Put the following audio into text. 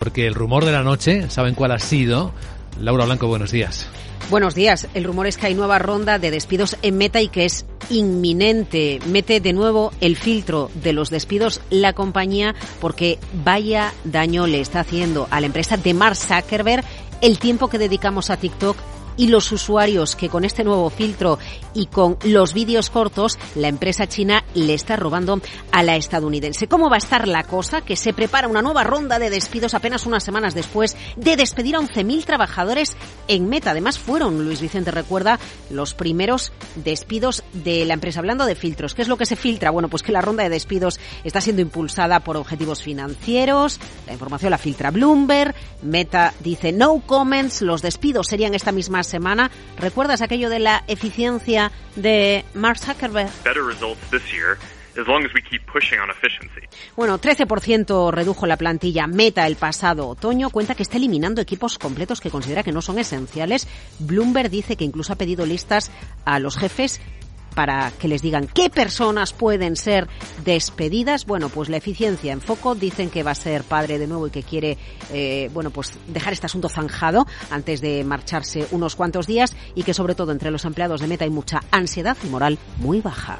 Porque el rumor de la noche, ¿saben cuál ha sido? Laura Blanco, buenos días. Buenos días. El rumor es que hay nueva ronda de despidos en Meta y que es inminente. Mete de nuevo el filtro de los despidos la compañía porque vaya daño le está haciendo a la empresa de Mark Zuckerberg el tiempo que dedicamos a TikTok y los usuarios que con este nuevo filtro y con los vídeos cortos la empresa china le está robando a la estadounidense. ¿Cómo va a estar la cosa? Que se prepara una nueva ronda de despidos apenas unas semanas después de despedir a 11.000 trabajadores en Meta. Además fueron, Luis Vicente recuerda, los primeros despidos de la empresa. Hablando de filtros, ¿qué es lo que se filtra? Bueno, pues que la ronda de despidos está siendo impulsada por objetivos financieros. La información la filtra Bloomberg. Meta dice no comments. Los despidos serían esta misma semana. ¿Recuerdas aquello de la eficiencia de Mark Zuckerberg? Bueno, 13% redujo la plantilla Meta el pasado otoño. Cuenta que está eliminando equipos completos que considera que no son esenciales. Bloomberg dice que incluso ha pedido listas a los jefes para que les digan qué personas pueden ser despedidas. Bueno, pues la eficiencia en foco. Dicen que va a ser padre de nuevo y que quiere, eh, bueno, pues dejar este asunto zanjado antes de marcharse unos cuantos días y que sobre todo entre los empleados de Meta hay mucha ansiedad y moral muy baja.